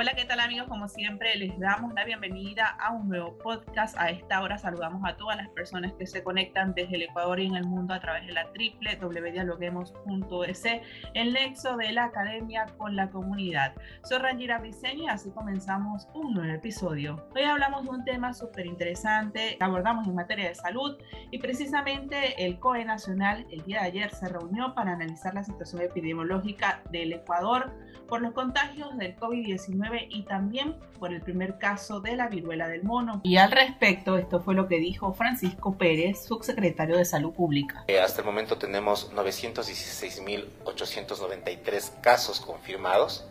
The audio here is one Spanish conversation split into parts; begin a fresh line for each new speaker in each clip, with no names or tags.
Hola, ¿qué tal amigos? Como siempre, les damos la bienvenida a un nuevo podcast. A esta hora saludamos a todas las personas que se conectan desde el Ecuador y en el mundo a través de la www.dialoguemos.es, el nexo de la academia con la comunidad. Soy Rangira Briceño y así comenzamos un nuevo episodio. Hoy hablamos de un tema súper interesante que abordamos en materia de salud y precisamente el COE Nacional el día de ayer se reunió para analizar la situación epidemiológica del Ecuador por los contagios del COVID-19 y también por el primer caso de la viruela del mono. Y al respecto, esto fue lo que dijo Francisco Pérez, subsecretario de Salud Pública.
Eh, hasta el momento tenemos 916.893 casos confirmados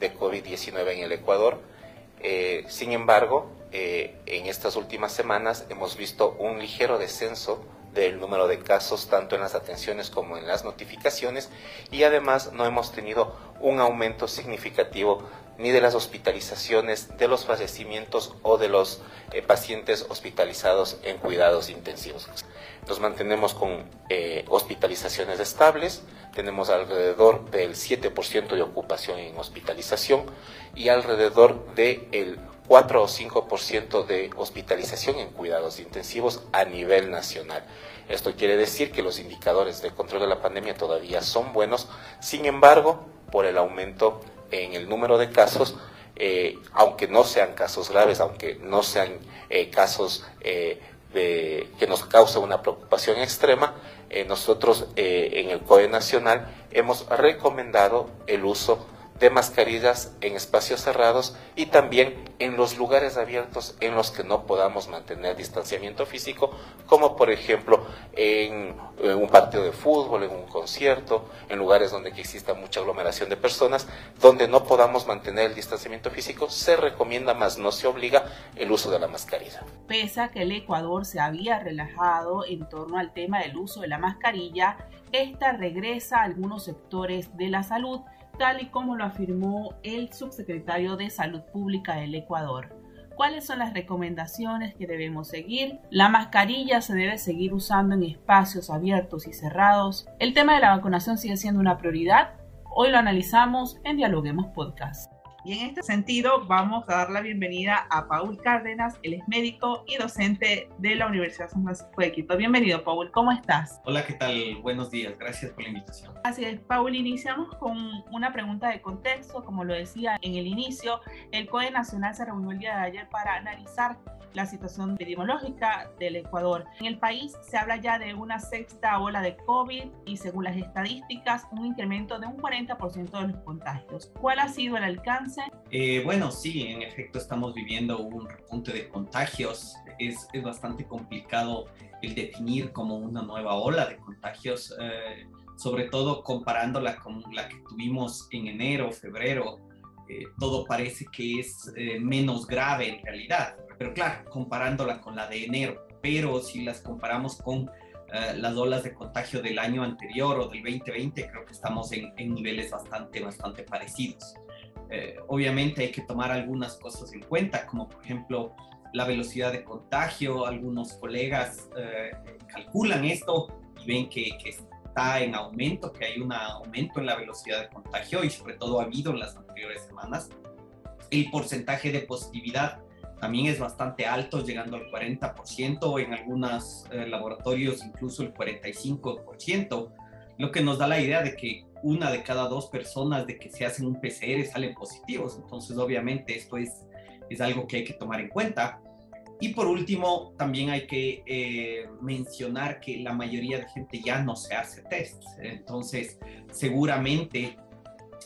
de COVID-19 en el Ecuador. Eh, sin embargo, eh, en estas últimas semanas hemos visto un ligero descenso del número de casos tanto en las atenciones como en las notificaciones y además no hemos tenido un aumento significativo ni de las hospitalizaciones, de los fallecimientos o de los eh, pacientes hospitalizados en cuidados intensivos. Nos mantenemos con eh, hospitalizaciones estables, tenemos alrededor del 7% de ocupación en hospitalización y alrededor del 4 o 5% de hospitalización en cuidados intensivos a nivel nacional. Esto quiere decir que los indicadores de control de la pandemia todavía son buenos, sin embargo, por el aumento en el número de casos, eh, aunque no sean casos graves, aunque no sean eh, casos eh, de, que nos causen una preocupación extrema, nosotros en el COE Nacional hemos recomendado el uso de mascarillas en espacios cerrados y también en los lugares abiertos en los que no podamos mantener distanciamiento físico, como por ejemplo en, un partido de fútbol, en un concierto, en lugares donde exista mucha aglomeración de personas, donde no podamos mantener el distanciamiento físico, se recomienda más no se obliga el uso de la mascarilla.
Pese a que el Ecuador se había relajado en torno al tema del uso de la mascarilla, esta regresa a algunos sectores de la salud tal y como lo afirmó el subsecretario de Salud Pública del Ecuador. ¿Cuáles son las recomendaciones que debemos seguir? La mascarilla se debe seguir usando en espacios abiertos y cerrados. El tema de la vacunación sigue siendo una prioridad. Hoy lo analizamos en Dialoguemos Podcast. Y en este sentido vamos a dar la bienvenida a Paul Cárdenas, él es médico y docente de la Universidad San Francisco de Quito. Bienvenido, Paul, ¿cómo estás?
Hola, ¿qué tal? Buenos días, gracias por la invitación.
Así es, Paul, iniciamos con una pregunta de contexto. Como lo decía en el inicio, el COE Nacional se reunió el día de ayer para analizar la situación epidemiológica del Ecuador. En el país se habla ya de una sexta ola de COVID y según las estadísticas, un incremento de un 40% de los contagios. ¿Cuál ha sido el alcance?
Eh, bueno, sí, en efecto estamos viviendo un repunte de contagios. Es, es bastante complicado el definir como una nueva ola de contagios, eh, sobre todo comparándola con la que tuvimos en enero, febrero. Eh, todo parece que es menos grave en realidad pero claro, comparándola con la de enero, pero si las comparamos con eh, las olas de contagio del año anterior o del 2020, creo que estamos en, niveles bastante, bastante parecidos. Eh, obviamente hay que tomar algunas cosas en cuenta, como por ejemplo la velocidad de contagio. Algunos colegas eh, calculan esto y ven que, que, está en aumento, que hay un aumento en la velocidad de contagio y sobre todo ha habido en las anteriores semanas. El porcentaje de positividad también es bastante alto, llegando al 40%, en algunos eh, laboratorios incluso el 45%, lo que nos da la idea de que una de cada dos personas de que se hacen un PCR salen positivos. Entonces, obviamente, esto es, es algo que hay que tomar en cuenta. Y por último, también hay que eh, mencionar que la mayoría de gente ya no se hace test. Entonces, seguramente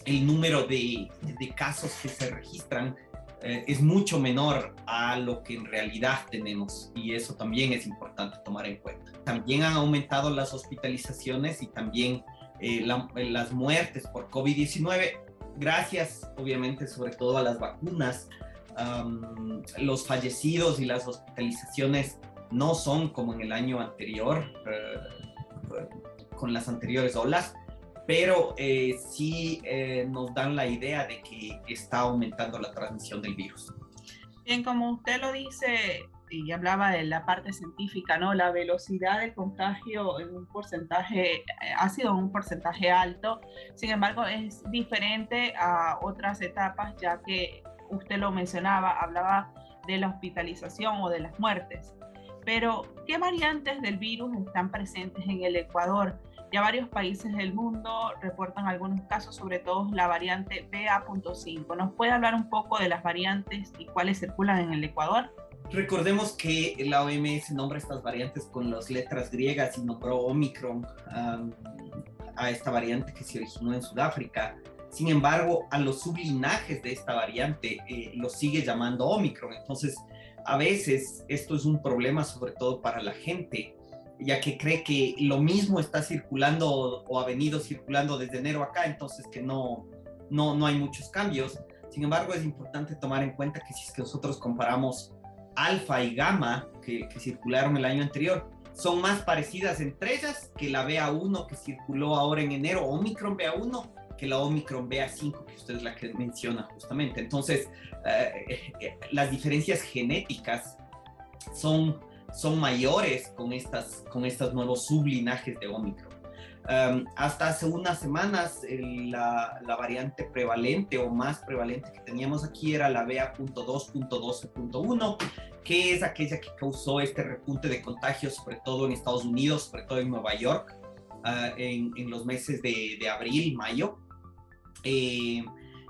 el número de, de casos que se registran eh, es mucho menor a lo que en realidad tenemos y eso también es importante tomar en cuenta. También han aumentado las hospitalizaciones y también eh, las muertes por COVID-19, gracias obviamente sobre todo a las vacunas. los fallecidos y las hospitalizaciones no son como en el año anterior, eh, con las anteriores olas, pero eh, sí nos dan la idea de que está aumentando la transmisión del virus.
Bien, como usted lo dice, y hablaba de la parte científica, ¿no? La velocidad del contagio en un porcentaje, eh, ha sido un porcentaje alto, sin embargo es diferente a otras etapas, ya que usted lo mencionaba, hablaba de la hospitalización o de las muertes. Pero, ¿qué variantes del virus están presentes en el Ecuador? Ya varios países del mundo reportan algunos casos, sobre todo la variante BA.5. ¿Nos puede hablar un poco de las variantes y cuáles circulan en el Ecuador?
Recordemos que la OMS nombra estas variantes con las letras griegas y nombró Omicron a esta variante que se originó en Sudáfrica. Sin embargo, a los sublinajes de esta variante eh, los sigue llamando Omicron. Entonces, a veces esto es un problema sobre todo para la gente, ya que cree que lo mismo está circulando o ha venido circulando desde enero acá, entonces que no, no, no hay muchos cambios. Sin embargo, es importante tomar en cuenta que si es que nosotros comparamos alfa y gamma que, circularon el año anterior son más parecidas entre ellas que la BA1 que circuló ahora en enero, Omicron BA1, que la Omicron BA5, que usted es la que menciona justamente. Entonces, eh, eh, las diferencias genéticas son, son mayores con, estas, con estos nuevos sublinajes de Omicron. Um, hasta hace unas semanas la, la, variante prevalente o más prevalente que teníamos aquí era la BA.2.12.1, que es aquella que causó este repunte de contagios, sobre todo en Estados Unidos, sobre todo en Nueva York, uh, en, en, los meses de, de abril, mayo. Eh,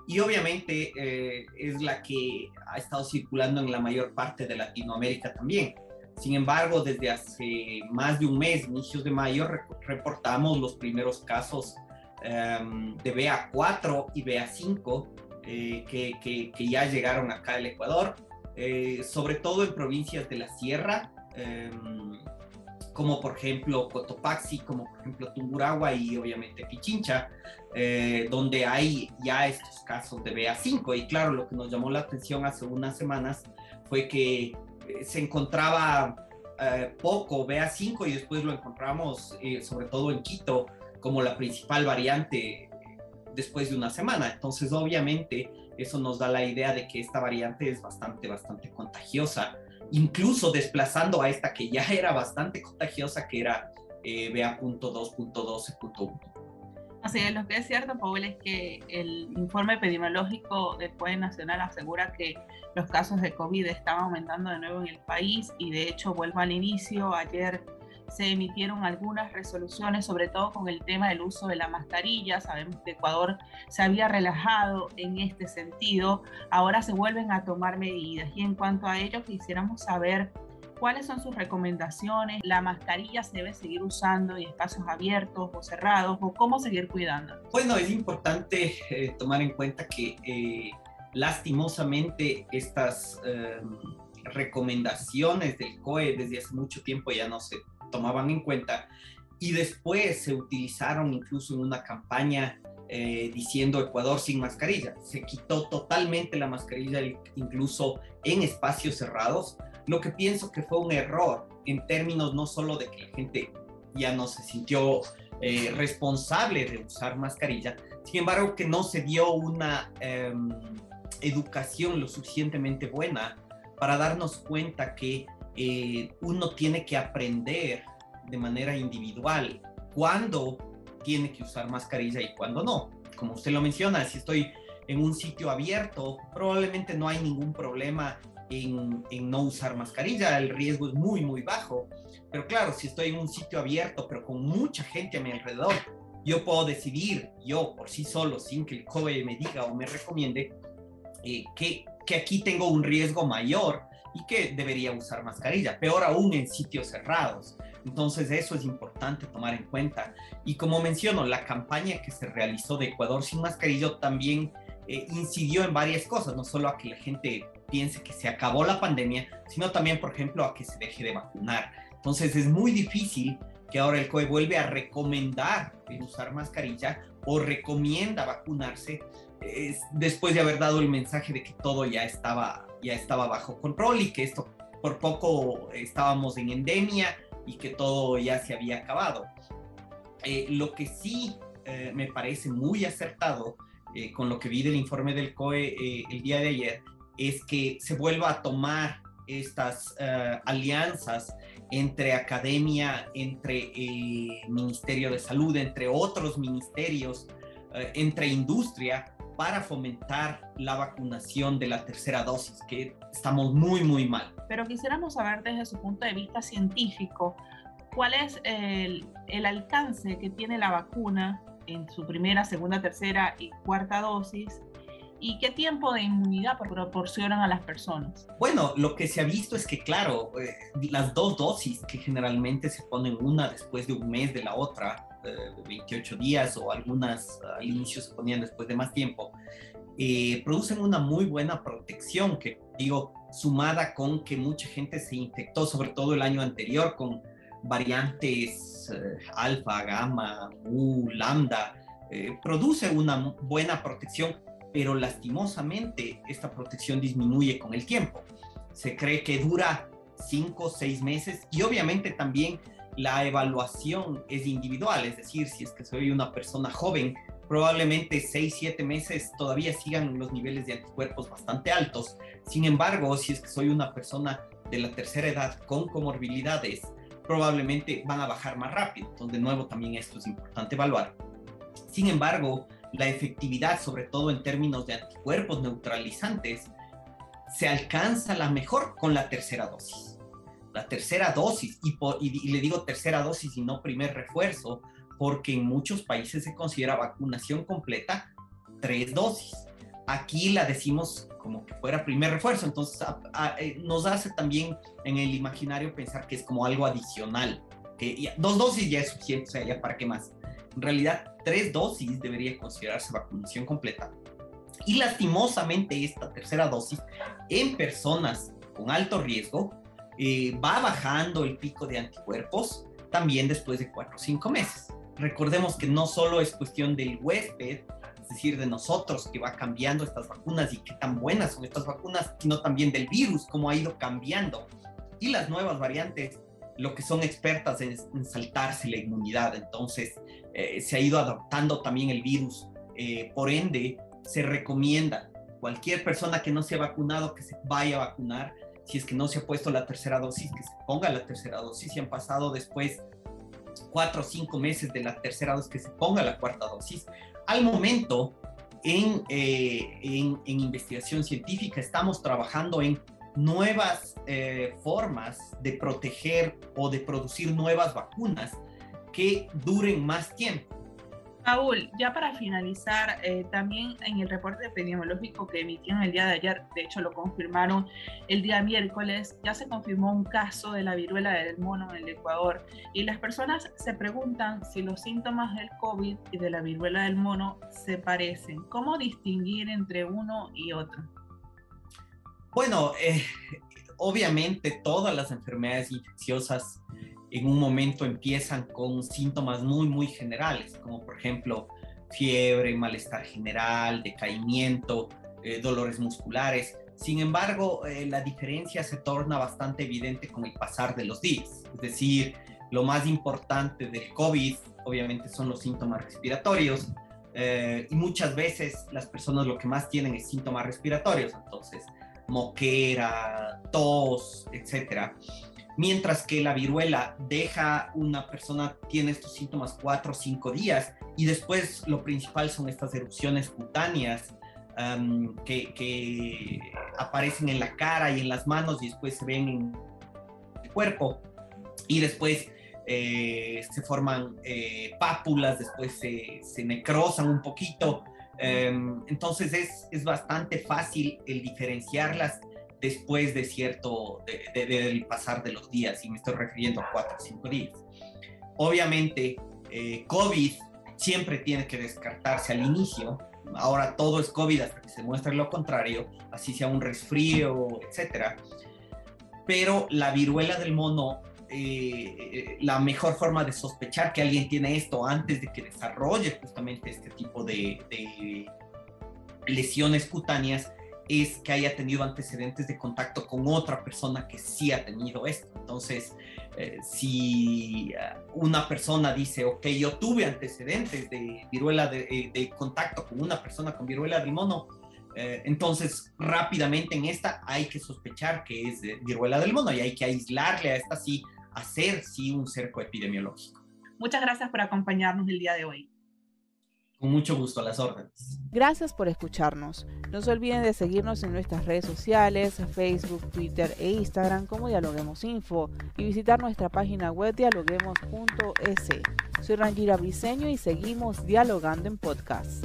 y obviamente eh, es la que ha estado circulando en la mayor parte de Latinoamérica también. Sin embargo, desde hace más de un mes, inicios de mayo, reportamos los primeros casos em, de BA4 y BA5 eh, que, que, ya llegaron acá al Ecuador, eh, sobre todo en provincias de la Sierra, em, como por ejemplo Cotopaxi, como por ejemplo Tungurahua y obviamente Pichincha, eh, donde hay ya estos casos de BA5. Y claro, lo que nos llamó la atención hace unas semanas fue que se encontraba eh, poco BA5 y después lo encontramos eh, sobre todo en Quito como la principal variante después de una semana. Entonces, obviamente, eso nos da la idea de que esta variante es bastante, bastante contagiosa, incluso desplazando a esta que ya era bastante contagiosa, que era eh, BA.2.12.1.
Así es, lo que es cierto, Paul, es que el informe epidemiológico del COE Nacional asegura que los casos de COVID están aumentando de nuevo en el país y de hecho vuelvo al inicio, ayer se emitieron algunas resoluciones, sobre todo con el tema del uso de la mascarilla. Sabemos que Ecuador se había relajado en este sentido. Ahora se vuelven a tomar medidas. Y en cuanto a ello, quisiéramos saber ¿Cuáles son sus recomendaciones? ¿La mascarilla se debe seguir usando en espacios abiertos o cerrados? ¿O cómo seguir cuidando?
Bueno, es importante eh, tomar en cuenta que eh, lastimosamente estas em, recomendaciones del COE desde hace mucho tiempo ya no se tomaban en cuenta y después se utilizaron incluso en una campaña eh, diciendo Ecuador sin mascarilla. Se quitó totalmente la mascarilla incluso en espacios cerrados lo que pienso que fue un error en términos no solo de que la gente ya no se sintió eh, responsable de usar mascarilla, sin embargo que no se dio una em, educación lo suficientemente buena para darnos cuenta que eh, uno tiene que aprender de manera individual cuándo tiene que usar mascarilla y cuándo no. Como usted lo menciona, si estoy en un sitio abierto, probablemente no hay ningún problema en, no usar mascarilla, el riesgo es muy, muy bajo. Pero claro, si estoy en un sitio abierto, pero con mucha gente a mi alrededor, yo puedo decidir, yo por sí solo, sin que el COVID me diga o me recomiende, eh, que, que aquí tengo un riesgo mayor y que debería usar mascarilla, peor aún en sitios cerrados. Entonces eso es importante tomar en cuenta. Y como menciono, la campaña que se realizó de Ecuador sin mascarilla también eh, incidió en varias cosas, no solo a que la gente piense que se acabó la pandemia, sino también, por ejemplo, a que se deje de vacunar. Entonces es muy difícil que ahora el COE vuelve a recomendar usar mascarilla o recomienda vacunarse después de haber dado el mensaje de que todo ya estaba, ya estaba bajo control y que esto por poco estábamos en endemia y que todo ya se había acabado. Eh, lo que sí eh, me parece muy acertado eh, con lo que vi del informe del COE el día de ayer es que se vuelva a tomar estas alianzas entre academia, entre el Ministerio de Salud, entre otros ministerios, entre industria, para fomentar la vacunación de la tercera dosis, que estamos muy, muy mal.
Pero quisiéramos saber desde su punto de vista científico, ¿cuál es el alcance que tiene la vacuna en su primera, segunda, tercera y cuarta dosis y qué tiempo de inmunidad proporcionan a las personas?
Bueno, lo que se ha visto es que, claro, eh, las dos dosis que generalmente se ponen una después de un mes de la otra, 28 días o algunas al inicio se ponían después de más tiempo, eh, producen una muy buena protección que digo, sumada con que mucha gente se infectó, sobre todo el año anterior, con variantes eh, alfa, gamma, u, lambda, eh, produce una buena protección, pero lastimosamente esta protección disminuye con el tiempo. Se cree que dura 5 o 6 meses y obviamente también la evaluación es individual, es decir, si es que soy una persona joven, probablemente 6, 7 meses todavía sigan los niveles de anticuerpos bastante altos. Sin embargo, si es que soy una persona de la tercera edad con comorbilidades, probablemente van a bajar más rápido. Entonces, de nuevo, también esto es importante evaluar. Sin embargo, la efectividad, sobre todo en términos de anticuerpos neutralizantes, se alcanza la mejor con la tercera dosis la tercera dosis, y, le digo tercera dosis y no primer refuerzo, porque en muchos países se considera vacunación completa tres dosis. Aquí la decimos como que fuera primer refuerzo, entonces eh, nos hace también en el imaginario pensar que es como algo adicional, que dos dosis ya es suficiente, o sea, ya para qué más. En realidad, tres dosis debería considerarse vacunación completa. Y lastimosamente esta tercera dosis en personas con alto riesgo eh, va bajando el pico de anticuerpos también después de cuatro o cinco meses. Recordemos que no solo es cuestión del huésped, es decir, de nosotros que va cambiando estas vacunas y qué tan buenas son estas vacunas, sino también del virus, cómo ha ido cambiando. Y las nuevas variantes, lo que son expertas en, saltarse la inmunidad, entonces eh, se ha ido adaptando también el virus. Eh, por ende, se recomienda cualquier persona que no se ha vacunado que se vaya a vacunar si es que no se ha puesto la tercera dosis, que se ponga la tercera dosis, si han pasado después cuatro o cinco meses de la tercera dosis, que se ponga la cuarta dosis. Al momento, en, eh, en, investigación científica, estamos trabajando en nuevas eh, formas de proteger o de producir nuevas vacunas que duren más tiempo.
Paul, ya para finalizar, eh, también en el reporte epidemiológico que emitieron el día de ayer, de hecho lo confirmaron el día miércoles, ya se confirmó un caso de la viruela del mono en el Ecuador y las personas se preguntan si los síntomas del COVID y de la viruela del mono se parecen. ¿Cómo distinguir entre uno y otro?
Bueno, eh, obviamente todas las enfermedades infecciosas en un momento empiezan con síntomas muy, muy generales, como por ejemplo fiebre, malestar general, decaimiento, eh, dolores musculares. Sin embargo, eh, la diferencia se torna bastante evidente con el pasar de los días. Es decir, lo más importante del COVID, obviamente, son los síntomas respiratorios. Y muchas veces las personas lo que más tienen es síntomas respiratorios, entonces moquera, tos, etcétera mientras que la viruela deja una persona, tiene estos síntomas cuatro o cinco días y después lo principal son estas erupciones cutáneas que, aparecen en la cara y en las manos y después se ven en el cuerpo y después eh, se forman eh, pápulas, después se, se, necrosan un poquito. Em, entonces es, es bastante fácil el diferenciarlas después de cierto, del pasar de los días, y me estoy refiriendo a cuatro o cinco días. Obviamente, eh, COVID siempre tiene que descartarse al inicio, ahora todo es COVID hasta que se muestre lo contrario, así sea un resfrío, etcétera. Pero la viruela del mono, eh, la mejor forma de sospechar que alguien tiene esto antes de que desarrolle justamente este tipo de, de lesiones cutáneas es que haya tenido antecedentes de contacto con otra persona que sí ha tenido esto. Entonces, eh, si eh, una persona dice, ok, yo tuve antecedentes de viruela de, de contacto con una persona con viruela del mono, entonces rápidamente en esta hay que sospechar que es viruela del mono y hay que aislarle a esta sí, hacer sí un cerco epidemiológico.
Muchas gracias por acompañarnos el día de hoy.
Con mucho gusto, a las órdenes.
Gracias por escucharnos. No se olviden de seguirnos en nuestras redes sociales, Facebook, Twitter e Instagram como Dialoguemos Info y visitar nuestra página web dialoguemos.es. Soy Rangira Briseño y seguimos dialogando en podcast.